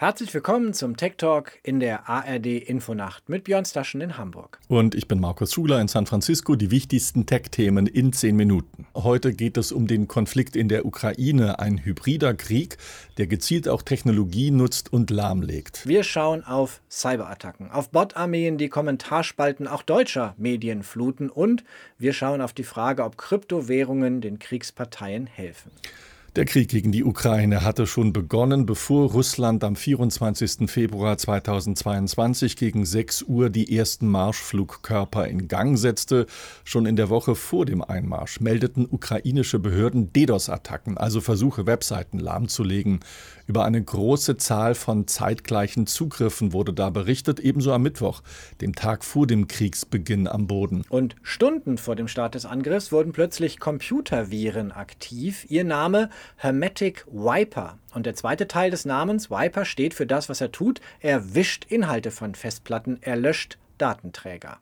Herzlich willkommen zum Tech Talk in der ARD Infonacht mit Björn Staschen in Hamburg. Und ich bin Markus Schuler in San Francisco. Die wichtigsten Tech-Themen in zehn Minuten. Heute geht es um den Konflikt in der Ukraine, ein hybrider Krieg, der gezielt auch Technologie nutzt und lahmlegt. Wir schauen auf Cyberattacken, auf Bot-Armeen, die Kommentarspalten auch deutscher Medien fluten und wir schauen auf die Frage, ob Kryptowährungen den Kriegsparteien helfen. Der Krieg gegen die Ukraine hatte schon begonnen, bevor Russland am 24. Februar 2022 gegen 6 Uhr die ersten Marschflugkörper in Gang setzte. Schon in der Woche vor dem Einmarsch meldeten ukrainische Behörden DDoS-Attacken, also Versuche, Webseiten lahmzulegen. Über eine große Zahl von zeitgleichen Zugriffen wurde da berichtet, ebenso am Mittwoch, dem Tag vor dem Kriegsbeginn am Boden. Und Stunden vor dem Start des Angriffs wurden plötzlich Computerviren aktiv. Ihr Name Hermetic Wiper. Und der zweite Teil des Namens Wiper steht für das, was er tut. Er wischt Inhalte von Festplatten, er löscht Datenträger.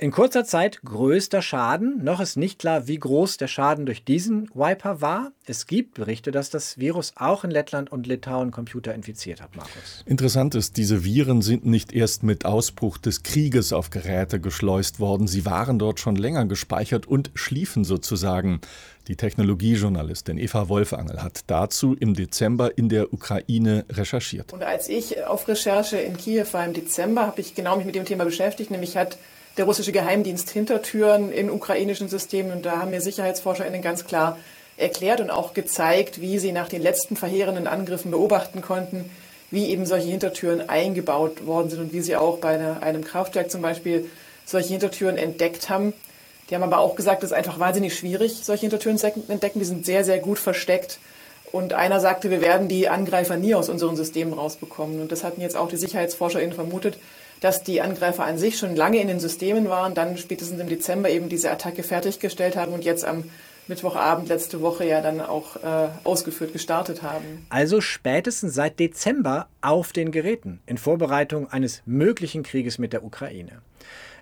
In kurzer Zeit größter Schaden. Noch ist nicht klar, wie groß der Schaden durch diesen Wiper war. Es gibt Berichte, dass das Virus auch in Lettland und Litauen Computer infiziert hat, Markus. Interessant ist, diese Viren sind nicht erst mit Ausbruch des Krieges auf Geräte geschleust worden. Sie waren dort schon länger gespeichert und schliefen sozusagen. Die Technologiejournalistin Eva Wolfangel hat dazu im Dezember in der Ukraine recherchiert. Und als ich auf Recherche in Kiew war im Dezember, habe ich genau mich mit dem Thema beschäftigt, nämlich hat der russische Geheimdienst Hintertüren in ukrainischen Systemen. Und da haben mir SicherheitsforscherInnen ganz klar erklärt und auch gezeigt, wie sie nach den letzten verheerenden Angriffen beobachten konnten, wie eben solche Hintertüren eingebaut worden sind und wie sie auch bei einem Kraftwerk zum Beispiel solche Hintertüren entdeckt haben. Die haben aber auch gesagt, es ist einfach wahnsinnig schwierig, solche Hintertüren zu entdecken. Die sind sehr, sehr gut versteckt. Und einer sagte, wir werden die Angreifer nie aus unseren Systemen rausbekommen. Und das hatten jetzt auch die SicherheitsforscherInnen vermutet dass die Angreifer an sich schon lange in den Systemen waren, dann spätestens im Dezember eben diese Attacke fertiggestellt haben und jetzt am Mittwochabend letzte Woche ja dann auch äh, ausgeführt gestartet haben. Also spätestens seit Dezember auf den Geräten in Vorbereitung eines möglichen Krieges mit der Ukraine.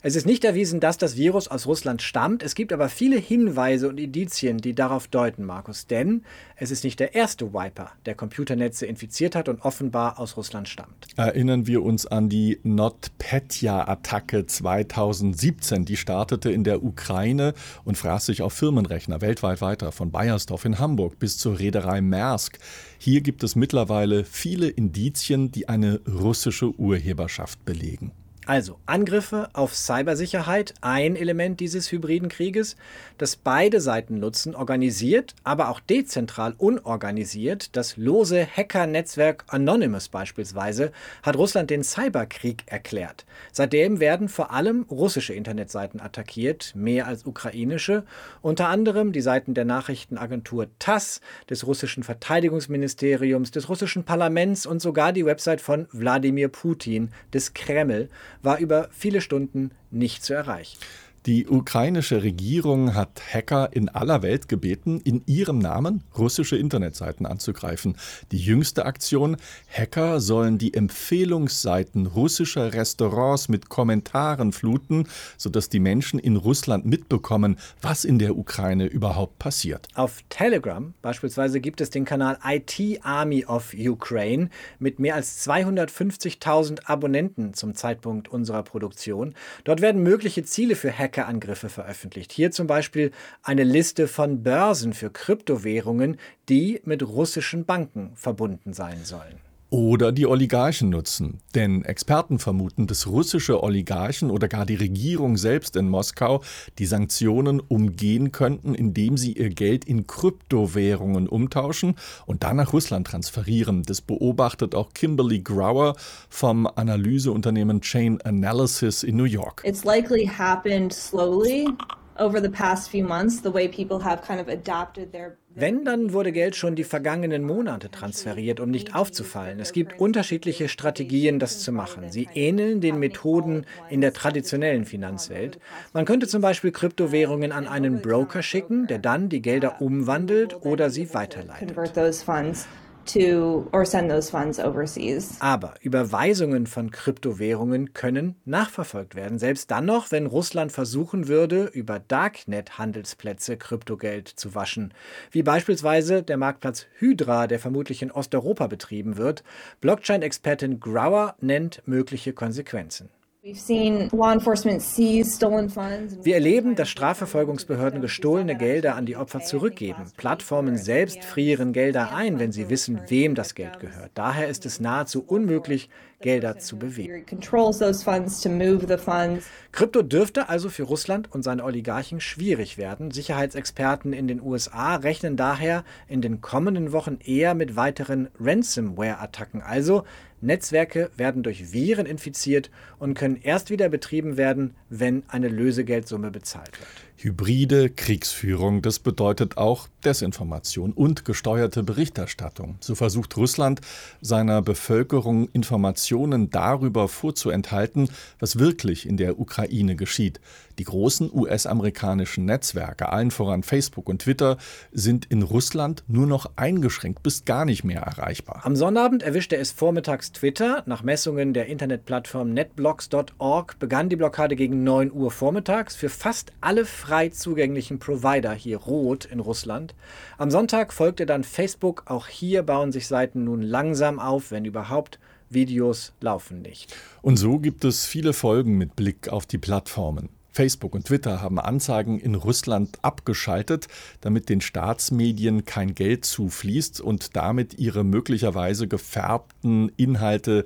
Es ist nicht erwiesen, dass das Virus aus Russland stammt. Es gibt aber viele Hinweise und Indizien, die darauf deuten, Markus. Denn es ist nicht der erste Wiper, der Computernetze infiziert hat und offenbar aus Russland stammt. Erinnern wir uns an die NotPetya-Attacke 2017. Die startete in der Ukraine und fraß sich auf Firmenrechner weltweit weiter, von Bayersdorf in Hamburg bis zur Reederei Maersk. Hier gibt es mittlerweile viele Indizien, die eine russische Urheberschaft belegen. Also Angriffe auf Cybersicherheit, ein Element dieses hybriden Krieges, das beide Seiten nutzen, organisiert, aber auch dezentral unorganisiert. Das lose Hacker-Netzwerk Anonymous beispielsweise hat Russland den Cyberkrieg erklärt. Seitdem werden vor allem russische Internetseiten attackiert, mehr als ukrainische, unter anderem die Seiten der Nachrichtenagentur TASS, des russischen Verteidigungsministeriums, des russischen Parlaments und sogar die Website von Wladimir Putin, des Kreml war über viele Stunden nicht zu erreichen. Die ukrainische Regierung hat Hacker in aller Welt gebeten, in ihrem Namen russische Internetseiten anzugreifen. Die jüngste Aktion, Hacker sollen die Empfehlungsseiten russischer Restaurants mit Kommentaren fluten, sodass die Menschen in Russland mitbekommen, was in der Ukraine überhaupt passiert. Auf Telegram beispielsweise gibt es den Kanal IT Army of Ukraine mit mehr als 250.000 Abonnenten zum Zeitpunkt unserer Produktion. Dort werden mögliche Ziele für Hacker Hackerangriffe veröffentlicht. Hier zum Beispiel eine Liste von Börsen für Kryptowährungen, die mit russischen Banken verbunden sein sollen oder die Oligarchen nutzen. Denn Experten vermuten, dass russische Oligarchen oder gar die Regierung selbst in Moskau die Sanktionen umgehen könnten, indem sie ihr Geld in Kryptowährungen umtauschen und dann nach Russland transferieren. Das beobachtet auch Kimberly Grauer vom Analyseunternehmen Chain Analysis in New York. It's likely happened slowly over the past few months, the way people have kind of adapted their wenn, dann wurde Geld schon die vergangenen Monate transferiert, um nicht aufzufallen. Es gibt unterschiedliche Strategien, das zu machen. Sie ähneln den Methoden in der traditionellen Finanzwelt. Man könnte zum Beispiel Kryptowährungen an einen Broker schicken, der dann die Gelder umwandelt oder sie weiterleitet. To or send those funds overseas. Aber Überweisungen von Kryptowährungen können nachverfolgt werden, selbst dann noch, wenn Russland versuchen würde, über Darknet-Handelsplätze Kryptogeld zu waschen, wie beispielsweise der Marktplatz Hydra, der vermutlich in Osteuropa betrieben wird. Blockchain-Expertin Grauer nennt mögliche Konsequenzen. Wir erleben, dass Strafverfolgungsbehörden gestohlene Gelder an die Opfer zurückgeben. Plattformen selbst frieren Gelder ein, wenn sie wissen, wem das Geld gehört. Daher ist es nahezu unmöglich, Gelder zu bewegen. Krypto dürfte also für Russland und seine Oligarchen schwierig werden. Sicherheitsexperten in den USA rechnen daher in den kommenden Wochen eher mit weiteren Ransomware-Attacken. Also Netzwerke werden durch Viren infiziert und können erst wieder betrieben werden, wenn eine Lösegeldsumme bezahlt wird. Hybride Kriegsführung, das bedeutet auch Desinformation und gesteuerte Berichterstattung. So versucht Russland seiner Bevölkerung Informationen darüber vorzuenthalten, was wirklich in der Ukraine geschieht. Die großen US-amerikanischen Netzwerke, allen voran Facebook und Twitter, sind in Russland nur noch eingeschränkt bis gar nicht mehr erreichbar. Am Sonnabend erwischte es vormittags Twitter. Nach Messungen der Internetplattform netblocks.org begann die Blockade gegen 9 Uhr vormittags für fast alle frei zugänglichen Provider hier rot in Russland. Am Sonntag folgte dann Facebook. Auch hier bauen sich Seiten nun langsam auf, wenn überhaupt. Videos laufen nicht. Und so gibt es viele Folgen mit Blick auf die Plattformen. Facebook und Twitter haben Anzeigen in Russland abgeschaltet, damit den Staatsmedien kein Geld zufließt und damit ihre möglicherweise gefärbten Inhalte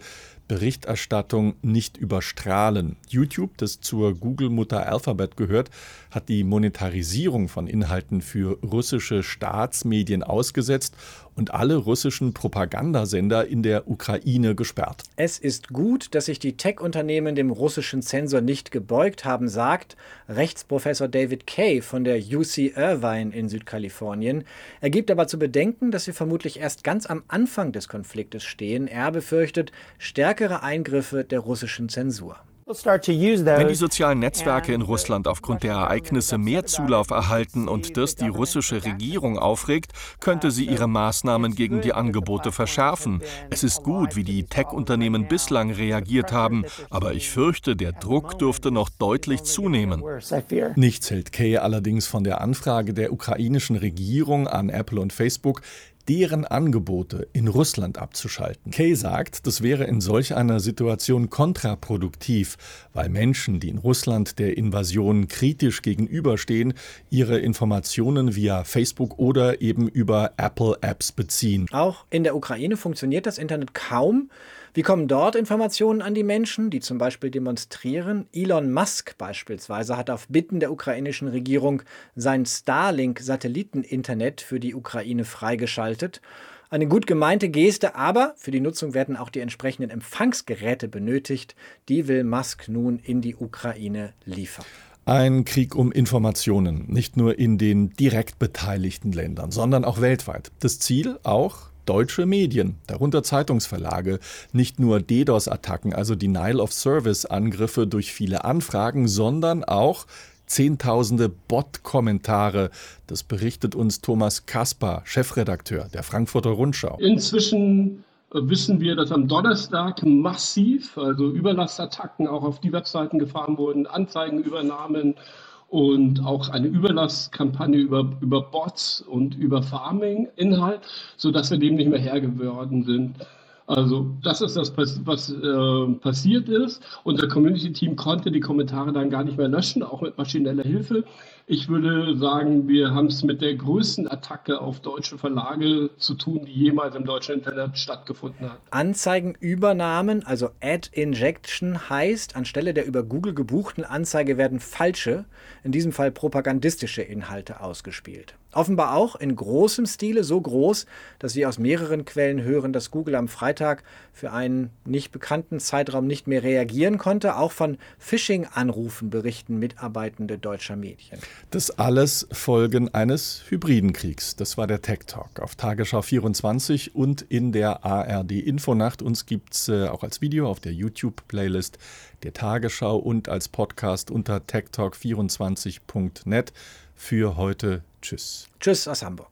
Berichterstattung nicht überstrahlen. YouTube, das zur Google-Mutter Alphabet gehört, hat die Monetarisierung von Inhalten für russische Staatsmedien ausgesetzt und alle russischen Propagandasender in der Ukraine gesperrt. Es ist gut, dass sich die Tech-Unternehmen dem russischen Zensor nicht gebeugt haben, sagt Rechtsprofessor David Kay von der UC Irvine in Südkalifornien. Er gibt aber zu bedenken, dass wir vermutlich erst ganz am Anfang des Konfliktes stehen. Er befürchtet stärkere Eingriffe der russischen Zensur. Wenn die sozialen Netzwerke in Russland aufgrund der Ereignisse mehr Zulauf erhalten und das die russische Regierung aufregt, könnte sie ihre Maßnahmen gegen die Angebote verschärfen. Es ist gut, wie die Tech-Unternehmen bislang reagiert haben, aber ich fürchte, der Druck dürfte noch deutlich zunehmen. Nichts hält Kay allerdings von der Anfrage der ukrainischen Regierung an Apple und Facebook, deren Angebote in Russland abzuschalten. Kay sagt, das wäre in solch einer Situation kontraproduktiv, weil Menschen, die in Russland der Invasion kritisch gegenüberstehen, ihre Informationen via Facebook oder eben über Apple-Apps beziehen. Auch in der Ukraine funktioniert das Internet kaum. Wie kommen dort Informationen an die Menschen, die zum Beispiel demonstrieren? Elon Musk beispielsweise hat auf Bitten der ukrainischen Regierung sein Starlink-Satelliten-Internet für die Ukraine freigeschaltet. Eine gut gemeinte Geste, aber für die Nutzung werden auch die entsprechenden Empfangsgeräte benötigt. Die will Musk nun in die Ukraine liefern. Ein Krieg um Informationen, nicht nur in den direkt beteiligten Ländern, sondern auch weltweit. Das Ziel auch deutsche Medien, darunter Zeitungsverlage, nicht nur DDoS-Attacken, also Denial of Service-Angriffe durch viele Anfragen, sondern auch Zehntausende Bot-Kommentare. Das berichtet uns Thomas Kasper, Chefredakteur der Frankfurter Rundschau. Inzwischen äh, wissen wir, dass am Donnerstag massiv, also Überlastattacken auch auf die Webseiten gefahren wurden, Anzeigenübernahmen und auch eine Überlasskampagne über, über Bots und über Farming-Inhalt, sodass wir dem nicht mehr Herr geworden sind. Also das ist das, was äh, passiert ist. Unser Community-Team konnte die Kommentare dann gar nicht mehr löschen, auch mit maschineller Hilfe. Ich würde sagen, wir haben es mit der größten Attacke auf deutsche Verlage zu tun, die jemals im deutschen Internet stattgefunden hat. Anzeigenübernahmen, also Ad Injection heißt, anstelle der über Google gebuchten Anzeige werden falsche, in diesem Fall propagandistische Inhalte ausgespielt. Offenbar auch in großem Stile, so groß, dass wir aus mehreren Quellen hören, dass Google am Freitag für einen nicht bekannten Zeitraum nicht mehr reagieren konnte. Auch von Phishing-Anrufen berichten Mitarbeitende deutscher Medien. Das alles Folgen eines hybriden Kriegs. Das war der Tech Talk auf Tagesschau 24 und in der ARD Infonacht. Uns gibt es äh, auch als Video auf der YouTube-Playlist der Tagesschau und als Podcast unter techtalk24.net. Für heute Tschüss. Tschüss aus Hamburg.